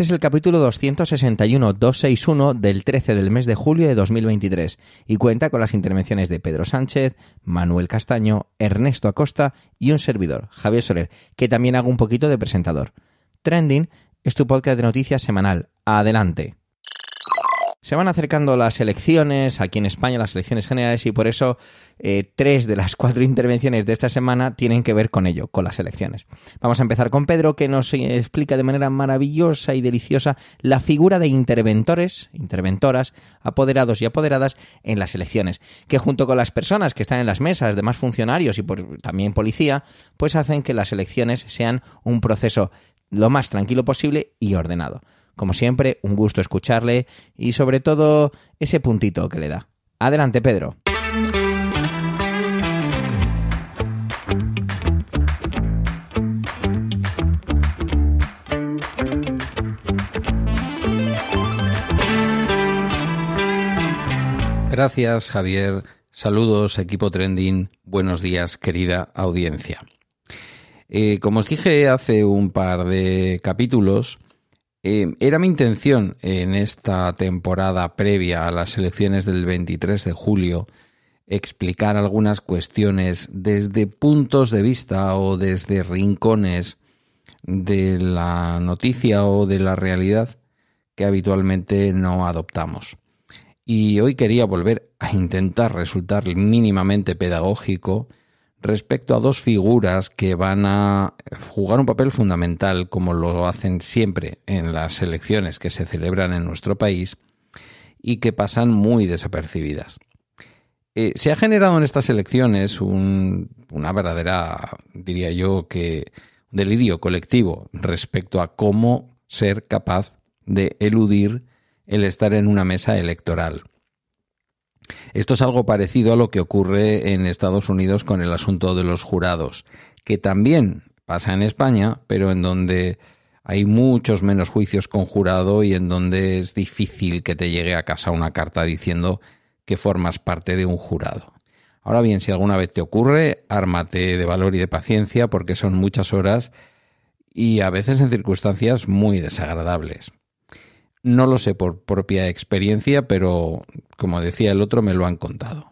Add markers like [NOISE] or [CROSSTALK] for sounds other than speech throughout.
Este es el capítulo 261-261 del 13 del mes de julio de 2023 y cuenta con las intervenciones de Pedro Sánchez, Manuel Castaño, Ernesto Acosta y un servidor, Javier Soler, que también hago un poquito de presentador. Trending es tu podcast de noticias semanal. Adelante. Se van acercando las elecciones, aquí en España las elecciones generales, y por eso eh, tres de las cuatro [LAUGHS] intervenciones de esta semana tienen que ver con ello, con las elecciones. Vamos a empezar con Pedro, que nos explica de manera maravillosa y deliciosa la figura de interventores, interventoras, apoderados y apoderadas en las elecciones, que junto con las personas que están en las mesas, demás funcionarios y también policía, pues hacen que las elecciones sean un proceso lo más tranquilo posible y ordenado. Como siempre, un gusto escucharle y sobre todo ese puntito que le da. Adelante, Pedro. Gracias, Javier. Saludos, equipo trending. Buenos días, querida audiencia. Eh, como os dije hace un par de capítulos, eh, era mi intención en esta temporada previa a las elecciones del 23 de julio explicar algunas cuestiones desde puntos de vista o desde rincones de la noticia o de la realidad que habitualmente no adoptamos. Y hoy quería volver a intentar resultar mínimamente pedagógico respecto a dos figuras que van a jugar un papel fundamental, como lo hacen siempre en las elecciones que se celebran en nuestro país, y que pasan muy desapercibidas. Eh, se ha generado en estas elecciones una verdadera, diría yo, que delirio colectivo respecto a cómo ser capaz de eludir el estar en una mesa electoral. Esto es algo parecido a lo que ocurre en Estados Unidos con el asunto de los jurados, que también pasa en España, pero en donde hay muchos menos juicios con jurado y en donde es difícil que te llegue a casa una carta diciendo que formas parte de un jurado. Ahora bien, si alguna vez te ocurre, ármate de valor y de paciencia porque son muchas horas y a veces en circunstancias muy desagradables. No lo sé por propia experiencia, pero como decía el otro, me lo han contado.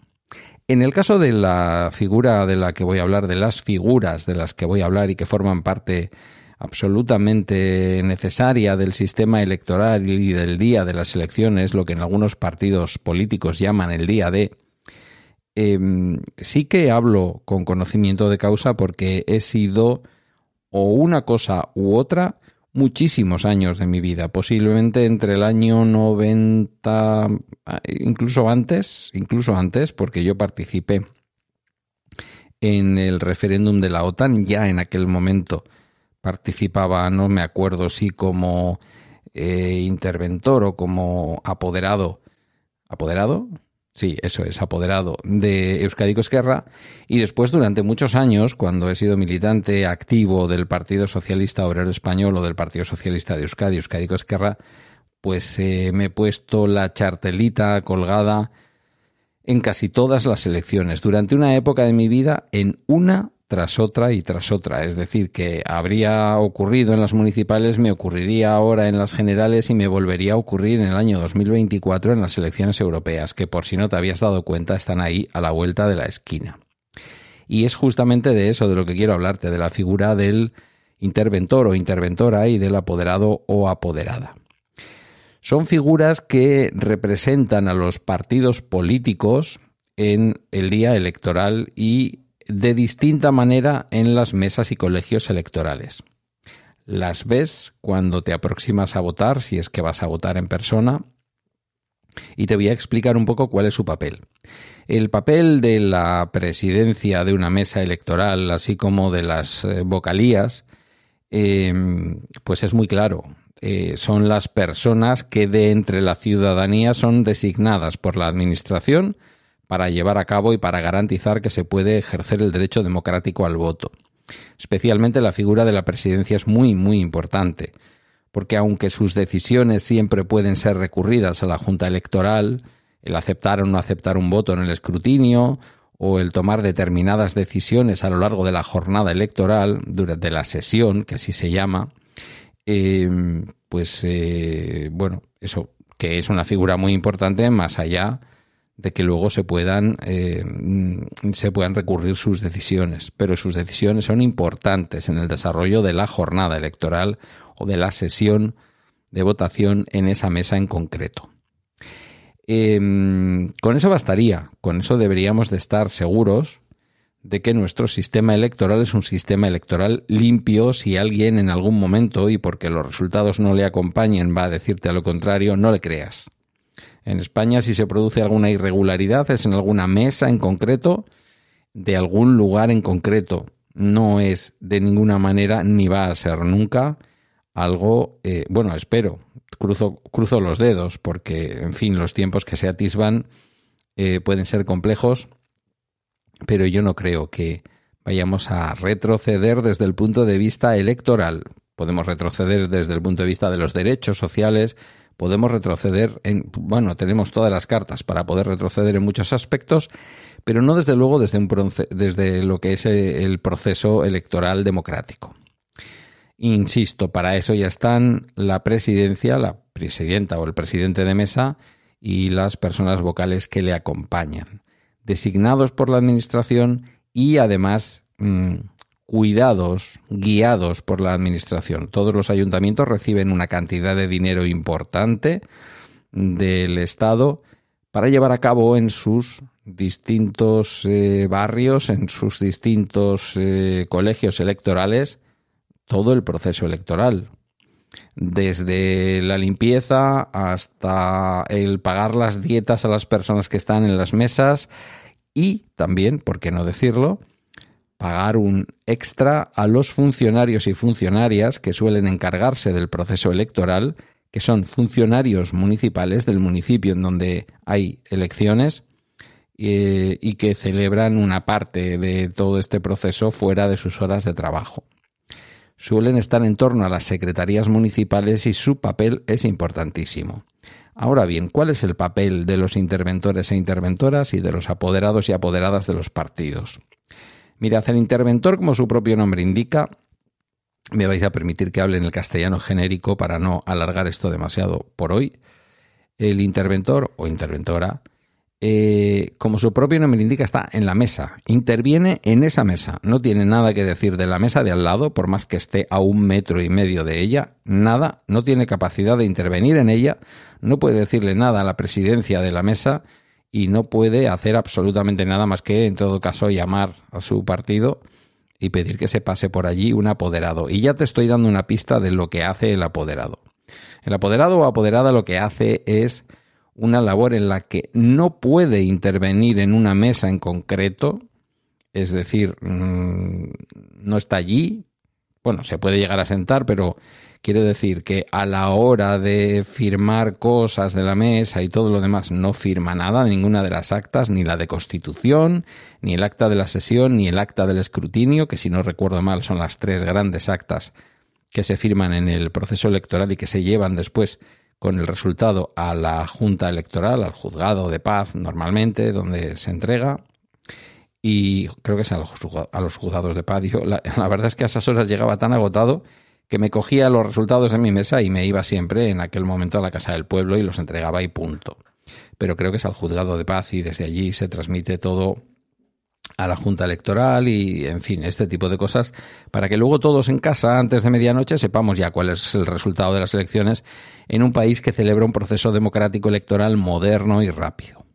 En el caso de la figura de la que voy a hablar, de las figuras de las que voy a hablar y que forman parte absolutamente necesaria del sistema electoral y del día de las elecciones, lo que en algunos partidos políticos llaman el día de, em, sí que hablo con conocimiento de causa porque he sido o una cosa u otra muchísimos años de mi vida, posiblemente entre el año 90, incluso antes, incluso antes, porque yo participé en el referéndum de la OTAN, ya en aquel momento participaba, no me acuerdo si como eh, interventor o como apoderado, apoderado, Sí, eso es, apoderado de Euskadi Esquerra. Y después durante muchos años, cuando he sido militante activo del Partido Socialista Obrero Español o del Partido Socialista de Euskadi, Euskadi Esquerra, pues eh, me he puesto la chartelita colgada en casi todas las elecciones, durante una época de mi vida en una tras otra y tras otra. Es decir, que habría ocurrido en las municipales, me ocurriría ahora en las generales y me volvería a ocurrir en el año 2024 en las elecciones europeas, que por si no te habías dado cuenta están ahí a la vuelta de la esquina. Y es justamente de eso de lo que quiero hablarte, de la figura del interventor o interventora y del apoderado o apoderada. Son figuras que representan a los partidos políticos en el día electoral y de distinta manera en las mesas y colegios electorales. Las ves cuando te aproximas a votar, si es que vas a votar en persona, y te voy a explicar un poco cuál es su papel. El papel de la presidencia de una mesa electoral, así como de las eh, vocalías, em, pues es muy claro. Eh, son las personas que de entre la ciudadanía son designadas por la Administración para llevar a cabo y para garantizar que se puede ejercer el derecho democrático al voto. Especialmente la figura de la presidencia es muy, muy importante, porque aunque sus decisiones siempre pueden ser recurridas a la Junta Electoral, el aceptar o no aceptar un voto en el escrutinio, o el tomar determinadas decisiones a lo largo de la jornada electoral, durante la sesión, que así se llama, eh, pues eh, bueno, eso, que es una figura muy importante más allá de que luego se puedan, eh, se puedan recurrir sus decisiones. Pero sus decisiones son importantes en el desarrollo de la jornada electoral o de la sesión de votación en esa mesa en concreto. Em, con eso bastaría, con eso deberíamos de estar seguros de que nuestro sistema electoral es un sistema electoral limpio si alguien en algún momento y porque los resultados no le acompañen va a decirte a lo contrario, no le creas. En España si se produce alguna irregularidad es en alguna mesa en concreto de algún lugar en concreto. No es de ninguna manera ni va a ser nunca algo, eh, bueno, espero, cruzo, cruzo los dedos porque, en fin, los tiempos que se atisban eh, pueden ser complejos, pero yo no creo que vayamos a retroceder desde el punto de vista electoral. Podemos retroceder desde el punto de vista de los derechos sociales, podemos retroceder en, bueno, tenemos todas las cartas para poder retroceder en muchos aspectos, pero no desde luego desde, lo que es el proceso electoral democrático. Insisto, para eso ya están la presidencia, la presidenta o el presidente de mesa y las personas vocales que le acompañan, designados por la Administración y además mm, cuidados, guiados por la Administración. Todos los ayuntamientos reciben una cantidad de dinero importante del Estado para llevar a cabo en sus distintos eh, barrios, en sus distintos eh, colegios electorales, todo el proceso electoral, desde la limpieza hasta el pagar las dietas a las personas que están en las mesas y también, por qué no decirlo, pagar un extra a los funcionarios y funcionarias que suelen encargarse del proceso electoral, que son funcionarios municipales del municipio en donde hay elecciones eh, y que celebran una parte de todo este proceso fuera de sus horas de trabajo suelen estar en torno a las secretarías municipales y su papel es importantísimo. Ahora bien, ¿cuál es el papel de los interventores e interventoras y de los apoderados y apoderadas de los partidos? Mirad, el interventor, como su propio nombre indica, me vais a permitir que hable en el castellano genérico para no alargar esto demasiado por hoy. El interventor o interventora eh, como su propio nombre indica, está en la mesa, interviene en esa mesa, no tiene nada que decir de la mesa de al lado, por más que esté a un metro y medio de ella, nada, no tiene capacidad de intervenir en ella, no puede decirle nada a la presidencia de la mesa y no puede hacer absolutamente nada más que, en todo caso, llamar a su partido y pedir que se pase por allí un apoderado. Y ya te estoy dando una pista de lo que hace el apoderado. El apoderado o apoderada lo que hace es una labor en la que no puede intervenir en una mesa en concreto, es decir, mm, no está allí, bueno, se puede llegar a sentar, pero quiero decir que a la hora de firmar cosas de la mesa y todo lo demás, no firma nada, ninguna de las actas, ni la de constitución, ni el acta de la sesión, ni el acta del escrutinio, que si no recuerdo mal son las tres grandes actas que se firman en el proceso electoral y que se llevan después con el resultado a la Junta Electoral, al juzgado de paz normalmente, donde se entrega. Y creo que es a los, juzgados de paz. la, [LAUGHS] la, verdad es que a esas horas llegaba tan agotado que me cogía los resultados en mi mesa y me iba siempre en aquel momento a la casa del pueblo y los entregaba y punto. Pero creo que es al juzgado de paz y desde allí se transmite todo a la Junta Electoral y, en fin, este tipo de cosas, para que luego todos en casa, antes de medianoche, sepamos ya cuál es el resultado de las elecciones en un país que celebra un proceso democrático electoral moderno y rápido.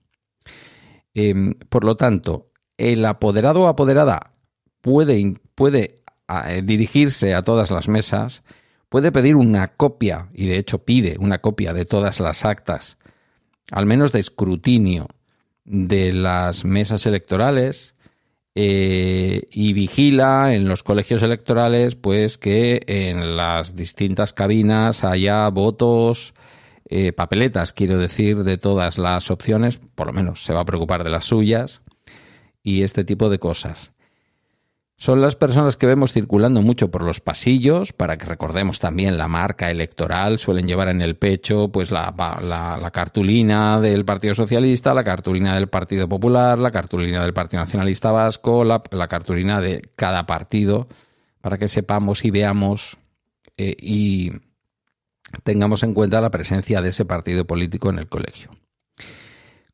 Em, por lo tanto, el apoderado o apoderada puede, puede eh, dirigirse a todas las mesas, puede pedir una copia, y de hecho pide una copia de todas las actas, al menos de escrutinio de las mesas electorales, eh, y vigila en los colegios electorales pues que en las distintas cabinas haya votos, eh, papeletas, quiero decir, de todas las opciones, por lo menos se va a preocupar de las suyas y este tipo de cosas. Son las personas que vemos circulando mucho por los pasillos, para que recordemos también la marca electoral, suelen llevar en el pecho pues la, cartulina del Partido Socialista, la cartulina del Partido Popular, la cartulina del Partido Nacionalista Vasco, la, cartulina de cada partido, para que sepamos y veamos eh, y tengamos en cuenta la presencia de ese partido político en el colegio.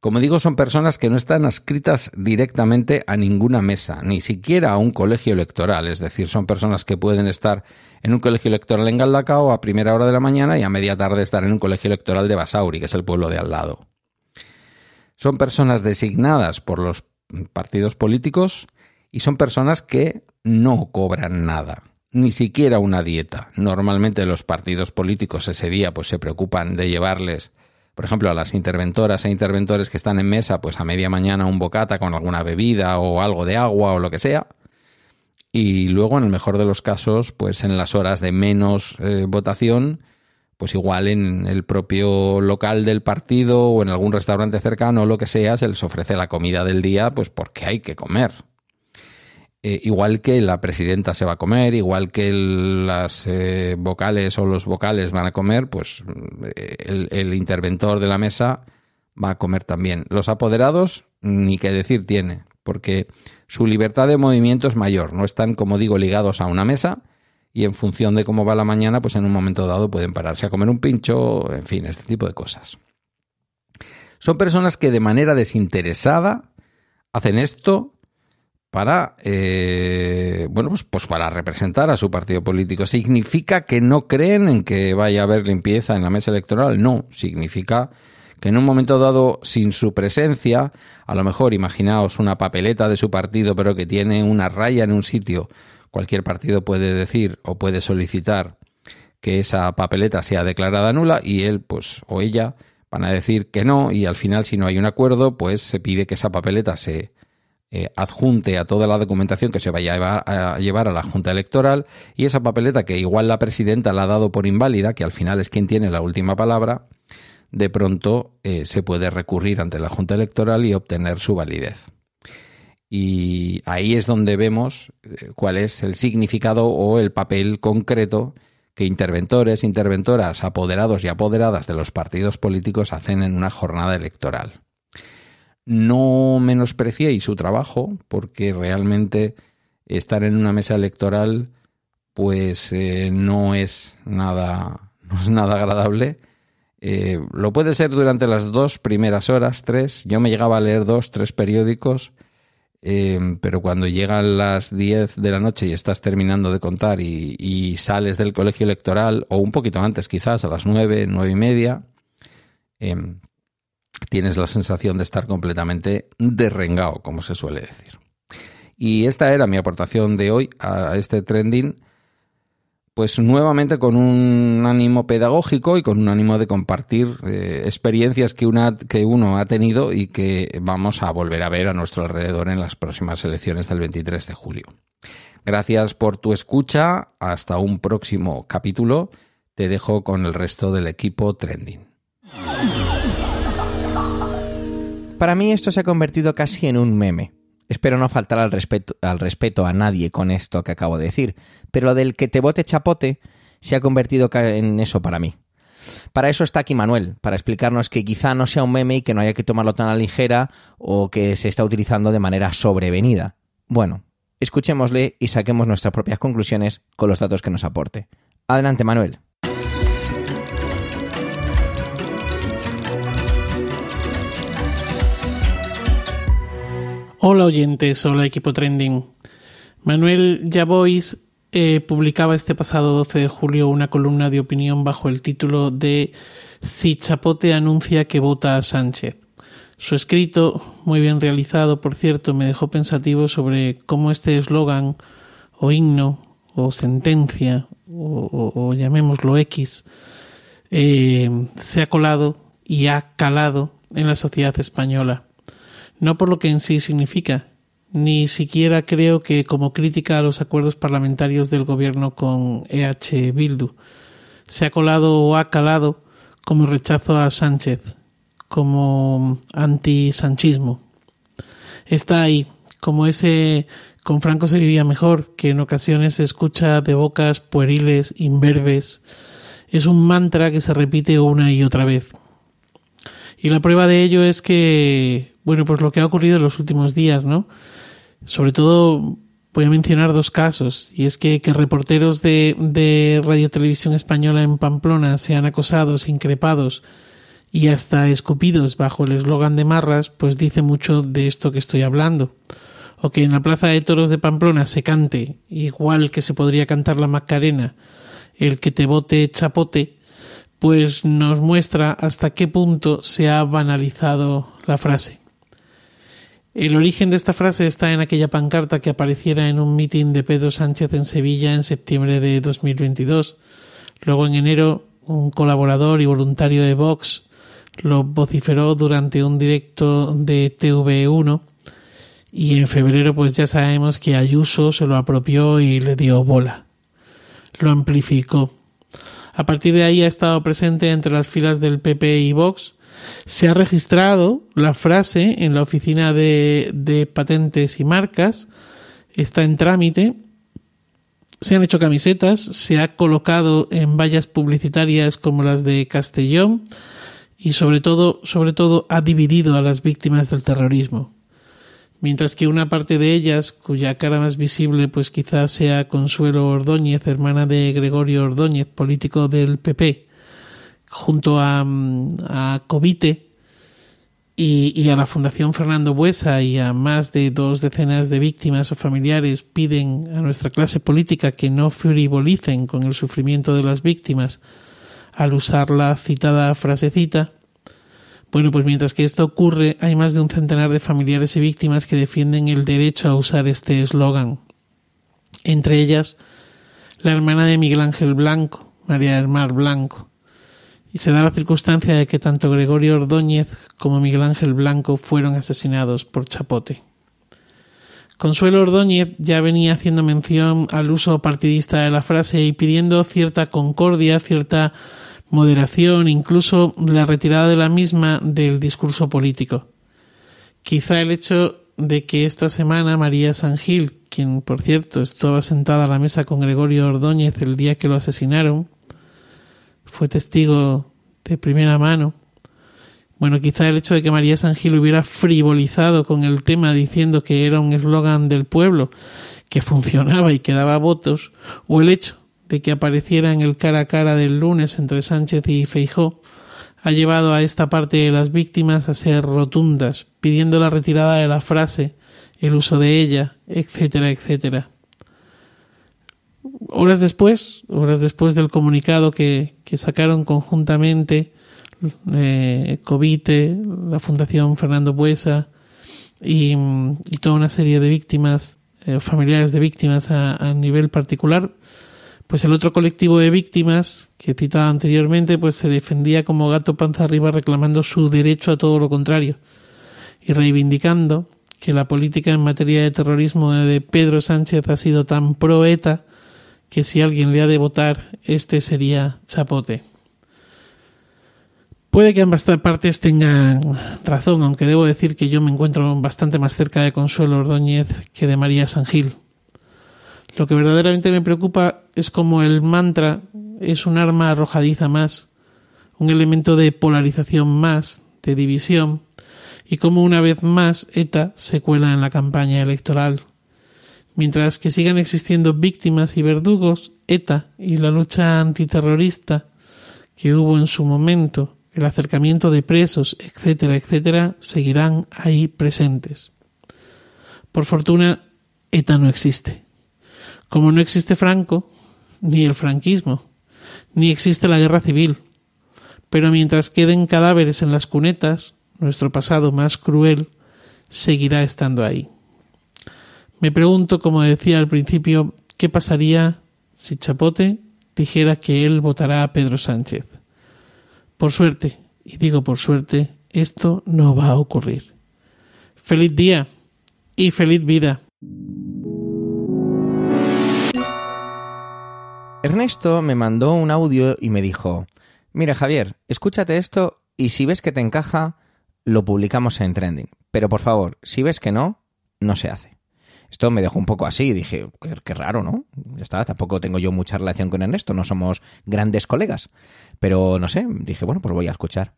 Como digo, son personas que no están adscritas directamente a ninguna mesa, ni siquiera a un colegio electoral. Es decir, son personas que pueden estar en un colegio electoral en Galdacao a primera hora de la mañana y a media tarde estar en un colegio electoral de Basauri, que es el pueblo de al lado. Son personas designadas por los partidos políticos y son personas que no cobran nada, ni siquiera una dieta. Normalmente los partidos políticos ese día pues se preocupan de llevarles por ejemplo, a las interventoras e interventores que están en mesa, pues a media mañana un bocata con alguna bebida o algo de agua o lo que sea. Y luego, en el mejor de los casos, pues en las horas de menos eh, votación, pues igual en el propio local del partido o en algún restaurante cercano o lo que sea, se les ofrece la comida del día, pues porque hay que comer. Eh, igual que la presidenta se va a comer, igual que las eh, vocales o los vocales van a comer, pues eh, el, el, interventor de la mesa va a comer también. Los apoderados, ni qué decir tiene, porque su libertad de movimiento es mayor, no están, como digo, ligados a una mesa y en función de cómo va la mañana, pues en un momento dado pueden pararse a comer un pincho, en fin, este tipo de cosas. Son personas que de manera desinteresada hacen esto para eh, bueno pues, pues, para representar a su partido político. ¿Significa que no creen en que vaya a haber limpieza en la mesa electoral? No, significa que en un momento dado, sin su presencia, a lo mejor imaginaos una papeleta de su partido, pero que tiene una raya en un sitio, cualquier partido puede decir o puede solicitar que esa papeleta sea declarada nula y él, pues, o ella van a decir que no y al final, si no hay un acuerdo, pues se pide que esa papeleta se eh, adjunte a toda la documentación que se vaya a llevar, a la Junta Electoral y esa papeleta que igual la presidenta la ha dado por inválida, que al final es quien tiene la última palabra, de pronto eh, se puede recurrir ante la Junta Electoral y obtener su validez. Y ahí es donde vemos eh, cuál es el significado o el papel concreto que interventores, interventoras, apoderados y apoderadas de los partidos políticos hacen en una jornada electoral no menospreciéis su trabajo, porque realmente estar en una mesa electoral pues eh, no es nada [LAUGHS] no es nada agradable. Eh, lo puede ser durante las dos primeras horas, tres. Yo me llegaba a leer dos, tres periódicos, eh, pero cuando llegan las diez de la noche y estás terminando de contar y, y, sales del colegio electoral, o un poquito antes quizás, a las nueve, nueve y media, tienes la sensación de estar completamente derrengado, como se suele decir. Y esta era mi aportación de hoy a este trending, pues nuevamente con un ánimo pedagógico y con un ánimo de compartir eh, experiencias que, una, que uno ha tenido y que vamos a volver a ver a nuestro alrededor en las próximas elecciones del 23 de julio. Gracias por tu escucha, hasta un próximo capítulo, te dejo con el resto del equipo trending. Para mí esto se ha convertido casi en un meme. Espero no faltar al respeto, al respeto a nadie con esto que acabo de decir, pero lo del que te bote chapote se ha convertido en eso para mí. Para eso está aquí Manuel, para explicarnos que quizá no sea un meme y que no haya que tomarlo tan a ligera o que se está utilizando de manera sobrevenida. Bueno, escuchémosle y saquemos nuestras propias conclusiones con los datos que nos aporte. Adelante, Manuel. Hola oyentes, hola equipo trending. Manuel Javois eh, publicaba este pasado 12 de julio una columna de opinión bajo el título de Si Chapote anuncia que vota a Sánchez. Su escrito, muy bien realizado, por cierto, me dejó pensativo sobre cómo este eslogan o himno o sentencia o, llamémoslo X eh, se ha colado y ha calado en la sociedad española no por lo que en sí significa, ni siquiera creo que como crítica a los acuerdos parlamentarios del gobierno con EH Bildu. Se ha colado o ha calado como rechazo a Sánchez, como anti-sanchismo. Está ahí, como ese con Franco se vivía mejor, que en ocasiones se escucha de bocas pueriles, imberbes. Es un mantra que se repite una y otra vez. Y la prueba de ello es que, bueno, pues lo que ha ocurrido en los últimos días, ¿no? Sobre todo voy a mencionar dos casos, y es que, reporteros de, de Radio Televisión Española en Pamplona sean acosados, increpados y hasta escupidos bajo el eslogan de Marras, pues dice mucho de esto que estoy hablando. O que en la Plaza de Toros de Pamplona se cante, igual que se podría cantar la Macarena, el que te bote chapote, pues nos muestra hasta qué punto se ha banalizado la frase. El origen de esta frase está en aquella pancarta que apareciera en un mitin de Pedro Sánchez en Sevilla en septiembre de 2022. Luego en enero un colaborador y voluntario de Vox lo vociferó durante un directo de TV1 y en febrero pues ya sabemos que Ayuso se lo apropió y le dio bola. Lo amplificó. A partir de ahí ha estado presente entre las filas del PP y Vox. Se ha registrado la frase en la oficina de, patentes y marcas. Está en trámite. Se han hecho camisetas. Se ha colocado en vallas publicitarias como las de Castellón y sobre todo, sobre todo ha dividido a las víctimas del terrorismo. Mientras que una parte de ellas, cuya cara más visible pues quizás sea Consuelo Ordóñez, hermana de Gregorio Ordóñez, político del PP, junto a, a Covite y, y, a la Fundación Fernando Buesa y a más de dos decenas de víctimas o familiares piden a nuestra clase política que no frivolicen con el sufrimiento de las víctimas, al usar la citada frasecita. Bueno, pues mientras que esto ocurre, hay más de un centenar de familiares y víctimas que defienden el derecho a usar este eslogan. Entre ellas, la hermana de Miguel Ángel Blanco, María del Mar Blanco. Y se da la circunstancia de que tanto Gregorio Ordóñez como Miguel Ángel Blanco fueron asesinados por Chapote. Consuelo Ordóñez ya venía haciendo mención al uso partidista de la frase y pidiendo cierta concordia, cierta moderación, incluso la retirada de la misma del discurso político. Quizá el hecho de que esta semana María San Gil, quien por cierto estaba sentada a la mesa con Gregorio Ordóñez el día que lo asesinaron, fue testigo de primera mano. Bueno, quizá el hecho de que María San Gil hubiera frivolizado con el tema diciendo que era un eslogan del pueblo, que funcionaba y que daba votos, o el hecho de que apareciera en el cara a cara del lunes entre Sánchez y Feijó, ha llevado a esta parte de las víctimas a ser rotundas, pidiendo la retirada de la frase, el uso de ella, etcétera, etcétera. Horas después, horas después del comunicado que, que sacaron conjuntamente eh, Covite, la Fundación Fernando Buesa y, toda una serie de víctimas, eh, familiares de víctimas a, nivel particular, pues el otro colectivo de víctimas que citaba anteriormente, pues se defendía como gato panza arriba reclamando su derecho a todo lo contrario y reivindicando que la política en materia de terrorismo de Pedro Sánchez ha sido tan proeta que si alguien le ha de votar, este sería Chapote. Puede que ambas partes tengan razón, aunque debo decir que yo me encuentro bastante más cerca de Consuelo Ordóñez que de María Sangil. Lo que verdaderamente me preocupa es como el mantra es un arma arrojadiza más, un elemento de polarización más, de división, y como una vez más ETA se cuela en la campaña electoral. Mientras que sigan existiendo víctimas y verdugos, ETA y la lucha antiterrorista que hubo en su momento, el acercamiento de presos, etcétera, etcétera, seguirán ahí presentes. Por fortuna, ETA no existe. Como no existe Franco, ni el franquismo, ni existe la guerra civil. Pero mientras queden cadáveres en las cunetas, nuestro pasado más cruel seguirá estando ahí. Me pregunto, como decía al principio, qué pasaría si Chapote dijera que él votará a Pedro Sánchez. Por suerte, y digo por suerte, esto no va a ocurrir. Feliz día y feliz vida. Ernesto me mandó un audio y me dijo, mira Javier, escúchate esto y si ves que te encaja, lo publicamos en Trending. Pero por favor, si ves que no, no se hace. Esto me dejó un poco así, dije, qué, raro, ¿no? Ya está, tampoco tengo yo mucha relación con Ernesto, no somos grandes colegas. Pero no sé, dije, bueno, pues voy a escuchar.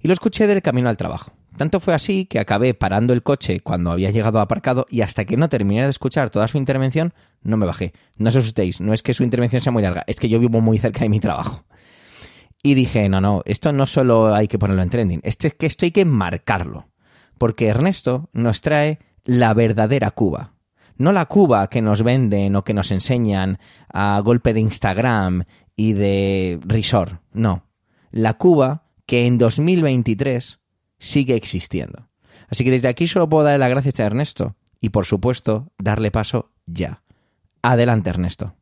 Y lo escuché del camino al trabajo. Tanto fue así que acabé parando el coche cuando había llegado aparcado y hasta que no terminé de escuchar toda su intervención, no me bajé. No os asustéis, no es que su intervención sea muy larga, es que yo vivo muy cerca de mi trabajo. Y dije, no, no, esto no solo hay que ponerlo en trending, es que esto hay que marcarlo. Porque Ernesto nos trae la verdadera Cuba. No la Cuba que nos venden o que nos enseñan a golpe de Instagram y de resort, no. La Cuba que en 2023 sigue existiendo. Así que desde aquí solo puedo darle las gracias a Ernesto y por supuesto darle paso ya. Adelante Ernesto.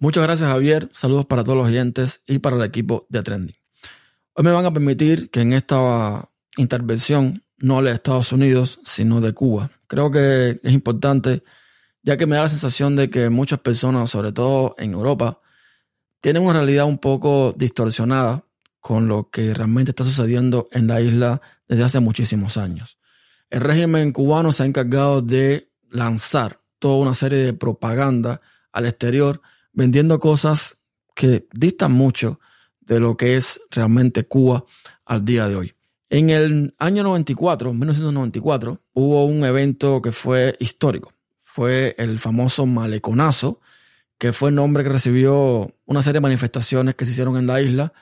Muchas gracias Javier, saludos para todos los oyentes y para el equipo de Trending. Hoy me van a permitir que en esta intervención no hable de Estados Unidos, sino de Cuba. Creo que es importante, ya que me da la sensación de que muchas personas, sobre todo en Europa, tienen una realidad un poco distorsionada con lo que realmente está sucediendo en la isla desde hace muchísimos años. El régimen cubano se ha encargado de lanzar toda una serie de propaganda al exterior vendiendo cosas que distan mucho de lo que es realmente Cuba al día de hoy. En el año 94, 1994, hubo un evento que fue histórico. Fue el famoso maleconazo, que fue el nombre que recibió una serie de manifestaciones que se hicieron en la isla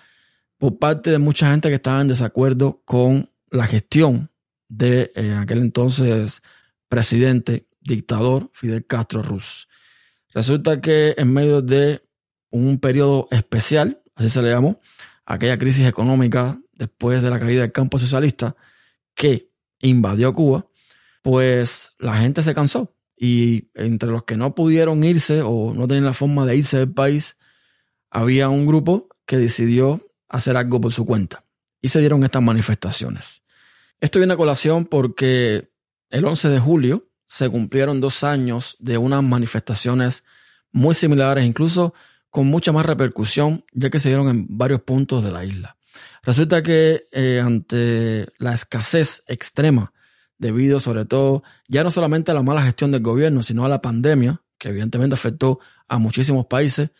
por parte de mucha gente que estaba en desacuerdo con la gestión de eh, aquel entonces presidente, dictador Fidel Castro Ruz. Resulta que en medio de un periodo especial, así se le llamó, aquella crisis económica después de la caída del campo socialista que invadió Cuba, pues la gente se cansó. Y entre los que no pudieron irse o no tenían la forma de irse del país, había un grupo que decidió hacer algo por su cuenta. Y se dieron estas manifestaciones. Esto viene a colación porque el 11 de julio se cumplieron dos años de unas manifestaciones muy similares, incluso con mucha más repercusión, ya que se dieron en varios puntos de la isla. Resulta que eh, ante la escasez extrema, debido sobre todo ya no solamente a la mala gestión del gobierno, sino a la pandemia, que evidentemente afectó a muchísimos países,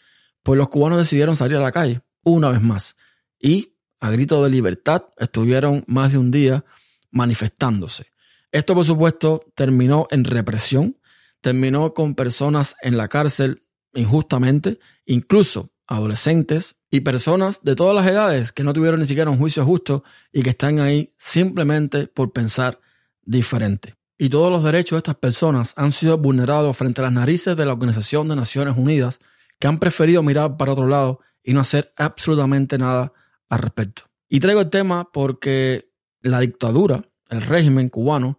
pues los cubanos decidieron salir a la calle una vez más y a grito de libertad estuvieron más de un día manifestándose. Esto, por supuesto, terminó en represión, terminó con personas en la cárcel injustamente, incluso adolescentes y personas de todas las edades que no tuvieron ni siquiera un juicio justo y que están ahí simplemente por pensar diferente. Y todos los derechos de estas personas han sido vulnerados frente a las narices de la Organización de Naciones Unidas, que han preferido mirar para otro lado y no hacer absolutamente nada al respecto. Y traigo el tema porque la dictadura el régimen cubano,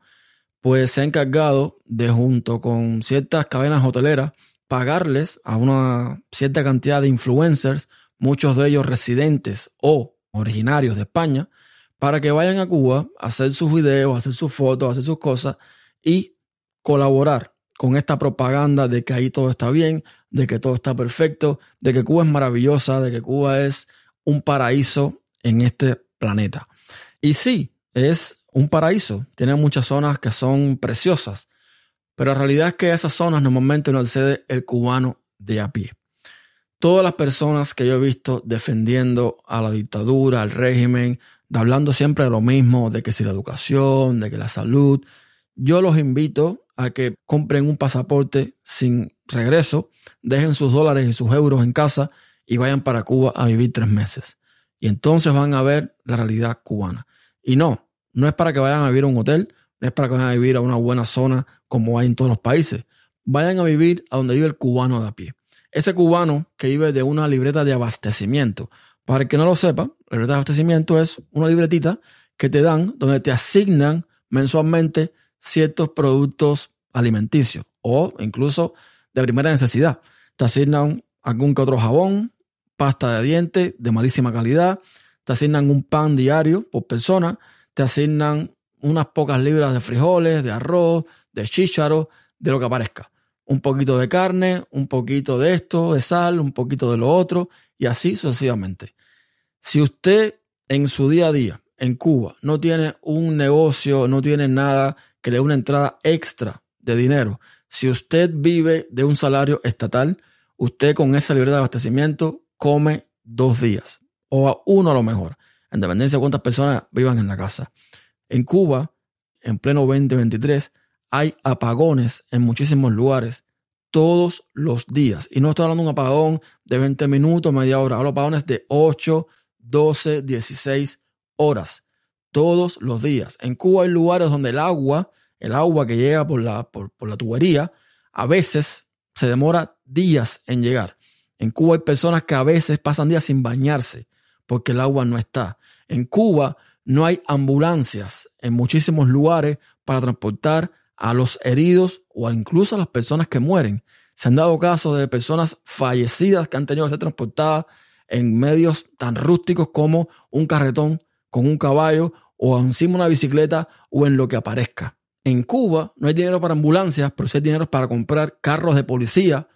pues se ha encargado de, junto con ciertas cadenas hoteleras, pagarles a una cierta cantidad de influencers, muchos de ellos residentes o originarios de España, para que vayan a Cuba a hacer sus videos, a hacer sus fotos, a hacer sus cosas y colaborar con esta propaganda de que ahí todo está bien, de que todo está perfecto, de que Cuba es maravillosa, de que Cuba es un paraíso en este planeta. Y sí, es un paraíso. Tiene muchas zonas que son preciosas, pero la realidad es que esas zonas normalmente no accede el cubano de a pie. Todas las personas que yo he visto defendiendo a la dictadura, al régimen, hablando siempre de lo mismo, de que si la educación, de que la salud, yo los invito a que compren un pasaporte sin regreso, dejen sus dólares y sus euros en casa y vayan para Cuba a vivir tres meses. Y entonces van a ver la realidad cubana. Y no, no es para que vayan a vivir a un hotel, no es para que vayan a vivir a una buena zona como hay en todos los países. Vayan a vivir a donde vive el cubano de a pie. Ese cubano que vive de una libreta de abastecimiento. Para el que no lo sepa, la libreta de abastecimiento es una libretita que te dan donde te asignan mensualmente ciertos productos alimenticios o incluso de primera necesidad. Te asignan algún que otro jabón, pasta de dientes de malísima calidad, te asignan un pan diario por persona, te asignan unas pocas libras de frijoles, de arroz, de chícharo, de lo que aparezca. Un poquito de carne, un poquito de esto, de sal, un poquito de lo otro, y así sucesivamente. Si usted en su día a día en Cuba no tiene un negocio, no tiene nada que le dé una entrada extra de dinero, si usted vive de un salario estatal, usted con esa libertad de abastecimiento come dos días o a uno a lo mejor, en dependencia de cuántas personas vivan en la casa. En Cuba, en pleno 2023, hay apagones en muchísimos lugares todos los días. Y no estoy hablando de un apagón de 20 minutos, media hora, hablo de apagones de 8, 12, 16 horas todos los días. En Cuba hay lugares donde el agua, el agua que llega por la, por, por la tubería, a veces se demora días en llegar. En Cuba hay personas que a veces pasan días sin bañarse porque el agua no está. En Cuba no hay ambulancias en muchísimos lugares para transportar a los heridos o incluso a las personas que mueren. Se han dado casos de personas fallecidas que han tenido que ser transportadas en medios tan rústicos como un carretón con un caballo o encima una bicicleta o en lo que aparezca. En Cuba no hay dinero para ambulancias, pero sí hay dinero para comprar carros de policía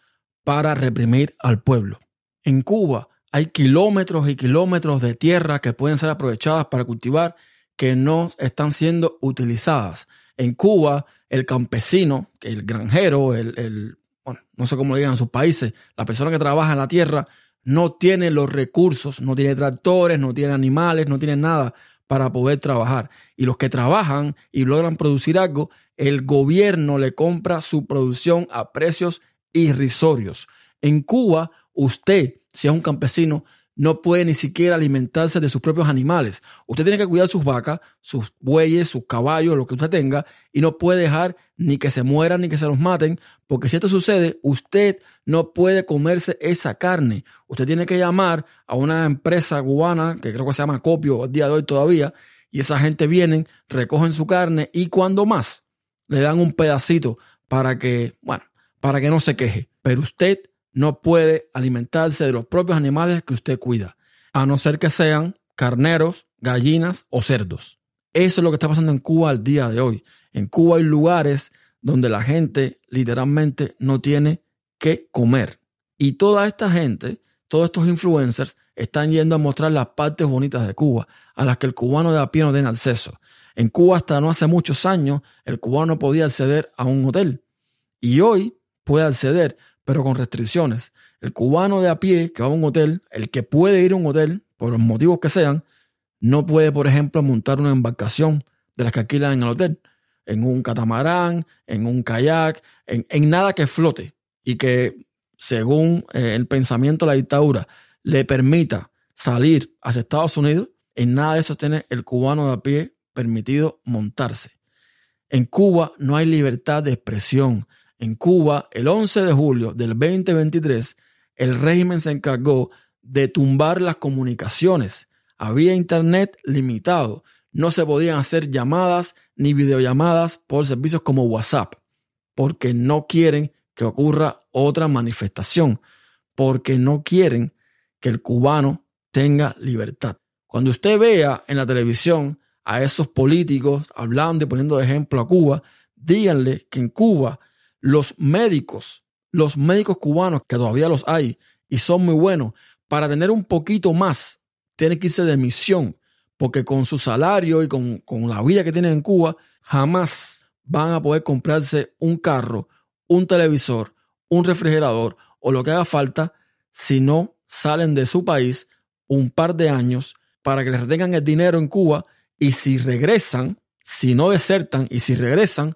para reprimir al pueblo. En Cuba hay kilómetros y kilómetros de tierra que pueden ser aprovechadas para cultivar que no están siendo utilizadas. En Cuba, el campesino, el granjero, el, bueno, no sé cómo lo digan en sus países, la persona que trabaja en la tierra, no tiene los recursos, no tiene tractores, no tiene animales, no tiene nada para poder trabajar. Y los que trabajan y logran producir algo, el gobierno le compra su producción a precios irrisorios. En Cuba, usted, si es un campesino, no puede ni siquiera alimentarse de sus propios animales. Usted tiene que cuidar sus vacas, sus bueyes, sus caballos, lo que usted tenga, y no puede dejar ni que se mueran ni que se los maten, porque si esto sucede, usted no puede comerse esa carne. Usted tiene que llamar a una empresa cubana, que creo que se llama Copio el día de hoy todavía, y esa gente vienen, recogen su carne y cuando más le dan un pedacito para que, bueno, para que no se queje. Pero usted no puede alimentarse de los propios animales que usted cuida, a no ser que sean carneros, gallinas o cerdos. Eso es lo que está pasando en Cuba al día de hoy. En Cuba hay lugares donde la gente literalmente no tiene que comer. Y toda esta gente, todos estos influencers, están yendo a mostrar las partes bonitas de Cuba, a las que el cubano de a pie no tiene acceso. En Cuba hasta no hace muchos años el cubano podía acceder a un hotel. Y hoy puede acceder pero con restricciones. El cubano de a pie que va a un hotel, el que puede ir a un hotel, por los motivos que sean, no puede, por ejemplo, montar una embarcación de las que alquilan en el hotel, en un catamarán, en un kayak, en, nada que flote y que, según eh, el pensamiento de la dictadura, le permita salir hacia Estados Unidos, en nada de eso tiene el cubano de a pie permitido montarse. En Cuba no hay libertad de expresión, en Cuba, el 11 de julio del 2023, el régimen se encargó de tumbar las comunicaciones. Había internet limitado. No se podían hacer llamadas ni videollamadas por servicios como WhatsApp, porque no quieren que ocurra otra manifestación, porque no quieren que el cubano tenga libertad. Cuando usted vea en la televisión a esos políticos hablando y poniendo de ejemplo a Cuba, díganle que en Cuba los médicos, los médicos cubanos, que todavía los hay y son muy buenos, para tener un poquito más, tienen que irse de misión, porque con su salario y con, con la vida que tienen en Cuba, jamás van a poder comprarse un carro, un televisor, un refrigerador o lo que haga falta si no salen de su país un par de años para que les retengan el dinero en Cuba y si regresan, si no desertan y si regresan,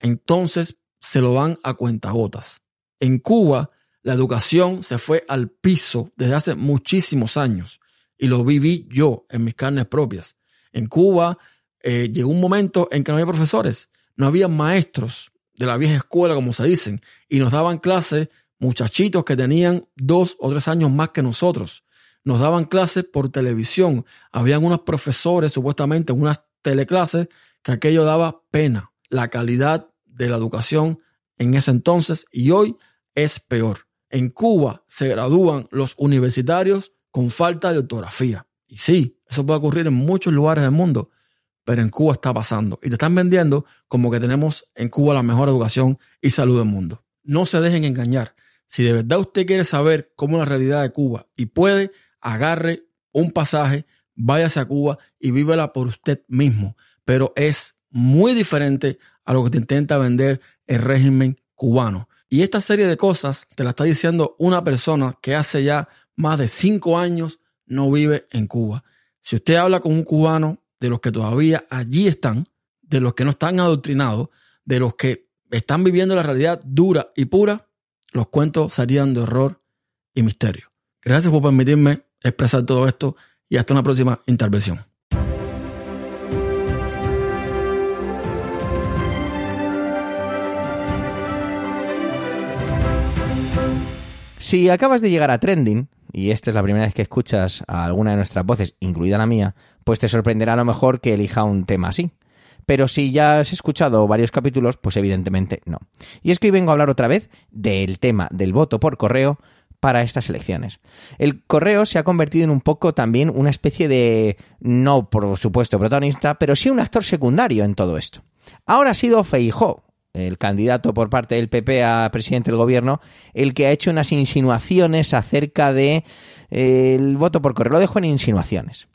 entonces se lo dan a cuentagotas. En Cuba, la educación se fue al piso desde hace muchísimos años y lo viví yo en mis carnes propias. En Cuba eh, llegó un momento en que no había profesores, no había maestros de la vieja escuela, como se dicen, y nos daban clases muchachitos que tenían dos o tres años más que nosotros. Nos daban clases por televisión. Habían unos profesores, supuestamente, en unas teleclases, que aquello daba pena. La calidad de la educación en ese entonces y hoy es peor. En Cuba se gradúan los universitarios con falta de ortografía. Y sí, eso puede ocurrir en muchos lugares del mundo, pero en Cuba está pasando. Y te están vendiendo como que tenemos en Cuba la mejor educación y salud del mundo. No se dejen engañar. Si de verdad usted quiere saber cómo es la realidad de Cuba y puede, agarre un pasaje, váyase a Cuba y vívela por usted mismo. Pero es muy diferente a lo que te intenta vender el régimen cubano. Y esta serie de cosas te la está diciendo una persona que hace ya más de cinco años no vive en Cuba. Si usted habla con un cubano de los que todavía allí están, de los que no están adoctrinados, de los que están viviendo la realidad dura y pura, los cuentos serían de horror y misterio. Gracias por permitirme expresar todo esto y hasta una próxima intervención. Si acabas de llegar a Trending, y esta es la primera vez que escuchas a alguna de nuestras voces, incluida la mía, pues te sorprenderá a lo mejor que elija un tema así. Pero si ya has escuchado varios capítulos, pues evidentemente no. Y es que hoy vengo a hablar otra vez del tema del voto por correo para estas elecciones. El correo se ha convertido en un poco también una especie de, no por supuesto protagonista, pero sí un actor secundario en todo esto. Ahora ha sido Feijó, el candidato por parte del PP a presidente del gobierno, el que ha hecho unas insinuaciones acerca de eh, el voto por correo. Lo dejo en insinuaciones.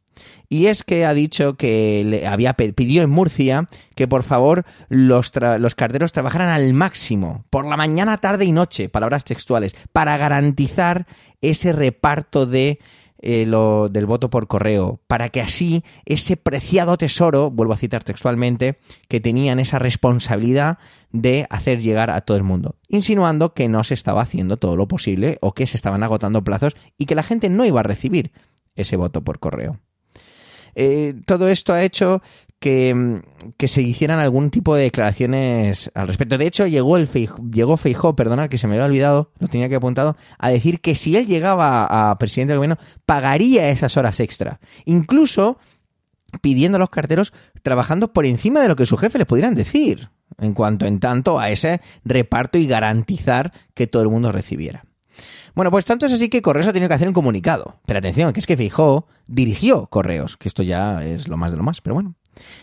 Y es que ha dicho que le había pidió en Murcia que por favor los, los carteros trabajaran al máximo, por la mañana, tarde y noche, palabras textuales, para garantizar ese reparto de eh, lo, del voto por correo, para que así ese preciado tesoro, vuelvo a citar textualmente, que tenían esa responsabilidad de hacer llegar a todo el mundo, insinuando que no se estaba haciendo todo lo posible o que se estaban agotando plazos y que la gente no iba a recibir ese voto por correo. Eh, todo esto ha hecho que, se hicieran algún tipo de declaraciones al respecto. De hecho, llegó el llegó Feijó, perdonad que se me había olvidado, lo tenía que apuntado, a decir que si él llegaba a presidente del gobierno, pagaría esas horas extra. Incluso pidiendo a los carteros trabajando por encima de lo que su jefe les pudieran decir, en cuanto en tanto a ese reparto y garantizar que todo el mundo recibiera. Bueno, pues tanto es así que Correos ha tenido que hacer un comunicado. Pero atención, que es que Fijó dirigió Correos, que esto ya es lo más de lo más, pero bueno.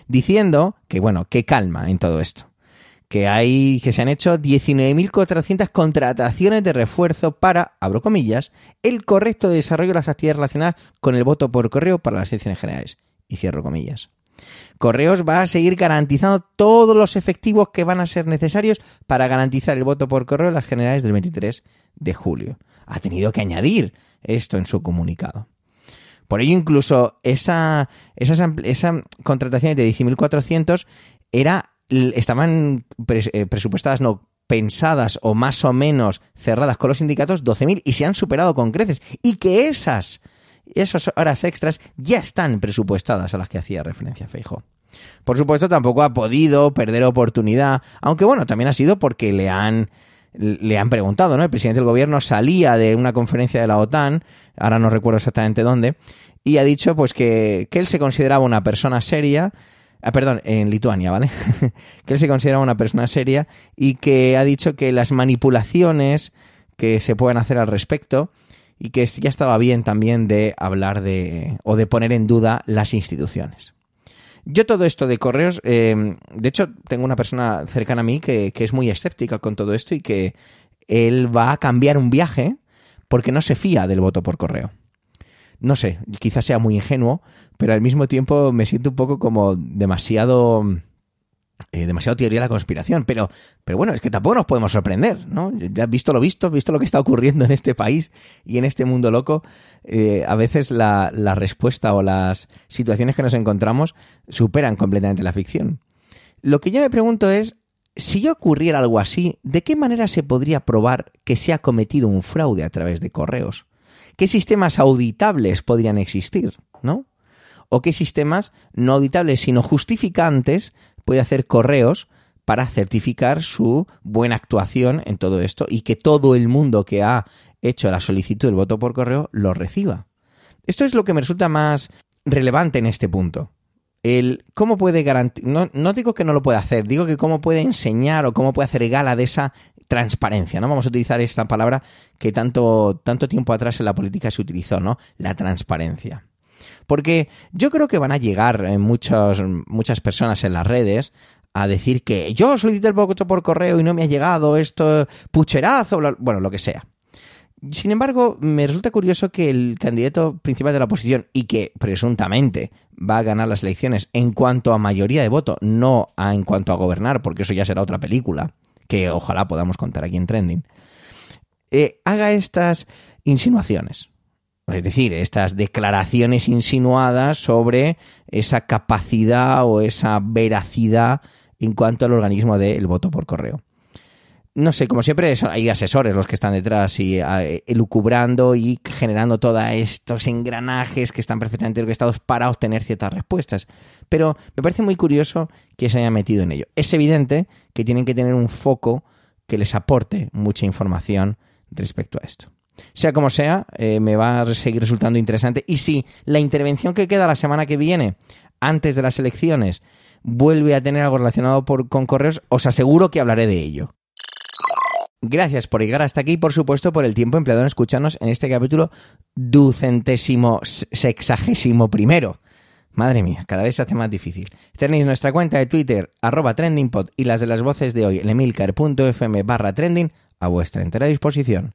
Diciendo que, bueno, que calma en todo esto. Que hay, que se han hecho 19.400 contrataciones de refuerzo para, abro comillas, el correcto desarrollo de las actividades relacionadas con el voto por correo para las elecciones generales. Y cierro comillas. Correos va a seguir garantizando todos los efectivos que van a ser necesarios para garantizar el voto por correo en las generales del 23 de julio ha tenido que añadir esto en su comunicado. Por ello, incluso esa, esa contratación de 10.400 era, estaban eh, presupuestadas, no, pensadas o más o menos cerradas con los sindicatos 12.000 y se han superado con creces. Y que esas, esas horas extras ya están presupuestadas a las que hacía referencia Feijo. Por supuesto, tampoco ha podido perder oportunidad, aunque bueno, también ha sido porque le han le han preguntado, ¿no? El presidente del gobierno salía de una conferencia de la OTAN, ahora no recuerdo exactamente dónde, y ha dicho pues que, él se consideraba una persona seria, ah, perdón, en Lituania, ¿vale? [LAUGHS] que él se consideraba una persona seria y que ha dicho que las manipulaciones que se pueden hacer al respecto y que ya estaba bien también de hablar de o de poner en duda las instituciones. Yo todo esto de correos, eh, de hecho tengo una persona cercana a mí que, que es muy escéptica con todo esto y que él va a cambiar un viaje porque no se fía del voto por correo. No sé, quizás sea muy ingenuo, pero al mismo tiempo me siento un poco como demasiado eh, demasiado teoría de la conspiración, pero, pero bueno, es que tampoco nos podemos sorprender, ¿no? Ya visto lo visto, visto lo que está ocurriendo en este país y en este mundo loco, eh, a veces la, la respuesta o las situaciones que nos encontramos superan completamente la ficción. Lo que yo me pregunto es, si ocurriera algo así, ¿de qué manera se podría probar que se ha cometido un fraude a través de correos? ¿Qué sistemas auditables podrían existir, no? ¿O qué sistemas no auditables sino justificantes puede hacer correos para certificar su buena actuación en todo esto y que todo el mundo que ha hecho la solicitud del voto por correo lo reciba. Esto es lo que me resulta más relevante en este punto. El cómo puede garantizar, no, digo que no lo pueda hacer, digo que cómo puede enseñar o cómo puede hacer gala de esa transparencia, ¿no? Vamos a utilizar esta palabra que tanto, tanto tiempo atrás en la política se utilizó, ¿no? La transparencia. Porque yo creo que van a llegar eh, muchas personas en las redes a decir que yo solicité el voto por correo y no me ha llegado esto pucherazo, bueno, lo que sea. Sin embargo, me resulta curioso que el candidato principal de la oposición y que presuntamente va a ganar las elecciones en cuanto a mayoría de voto, no a en cuanto a gobernar, porque eso ya será otra película, que ojalá podamos contar aquí en Trending, eh, haga estas insinuaciones. Es decir, estas declaraciones insinuadas sobre esa capacidad o esa veracidad en cuanto al organismo del voto por correo no sé, como siempre hay asesores los que están detrás y eh, elucubrando y generando todos estos engranajes que están perfectamente orquestados para obtener ciertas respuestas. Pero me parece muy curioso que se haya metido en ello. Es evidente que tienen que tener un foco que les aporte mucha información respecto a esto. Sea como sea, eh, me va a seguir resultando interesante. Y si la intervención que queda la semana que viene, antes de las elecciones, vuelve a tener algo relacionado con correos, os aseguro que hablaré de ello. Gracias por llegar hasta aquí y por supuesto por el tiempo empleado en escucharnos en este capítulo ducentésimo sexagésimo primero. Madre mía, cada vez se hace más difícil. Tenéis nuestra cuenta de Twitter, arroba trendingpod y las de las voces de hoy en emilcar.fm barra trending a vuestra entera disposición.